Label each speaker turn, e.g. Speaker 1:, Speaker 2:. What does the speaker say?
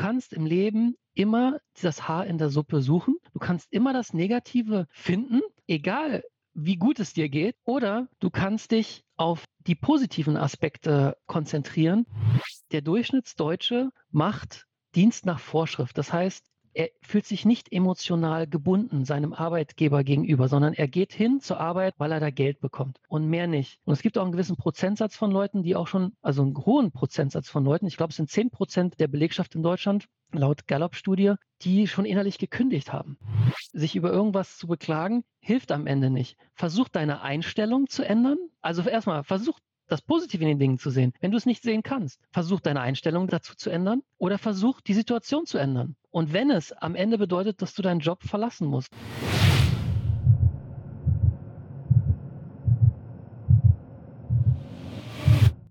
Speaker 1: kannst im Leben immer das Haar in der Suppe suchen. Du kannst immer das Negative finden, egal wie gut es dir geht. Oder du kannst dich auf die positiven Aspekte konzentrieren. Der Durchschnittsdeutsche macht Dienst nach Vorschrift. Das heißt, er fühlt sich nicht emotional gebunden seinem Arbeitgeber gegenüber, sondern er geht hin zur Arbeit, weil er da Geld bekommt und mehr nicht. Und es gibt auch einen gewissen Prozentsatz von Leuten, die auch schon, also einen hohen Prozentsatz von Leuten, ich glaube, es sind 10 Prozent der Belegschaft in Deutschland, laut Gallup-Studie, die schon innerlich gekündigt haben. Sich über irgendwas zu beklagen, hilft am Ende nicht. Versuch deine Einstellung zu ändern. Also erstmal, versuch das Positive in den Dingen zu sehen. Wenn du es nicht sehen kannst, versuch deine Einstellung dazu zu ändern oder versuch die Situation zu ändern. Und wenn es am Ende bedeutet, dass du deinen Job verlassen musst.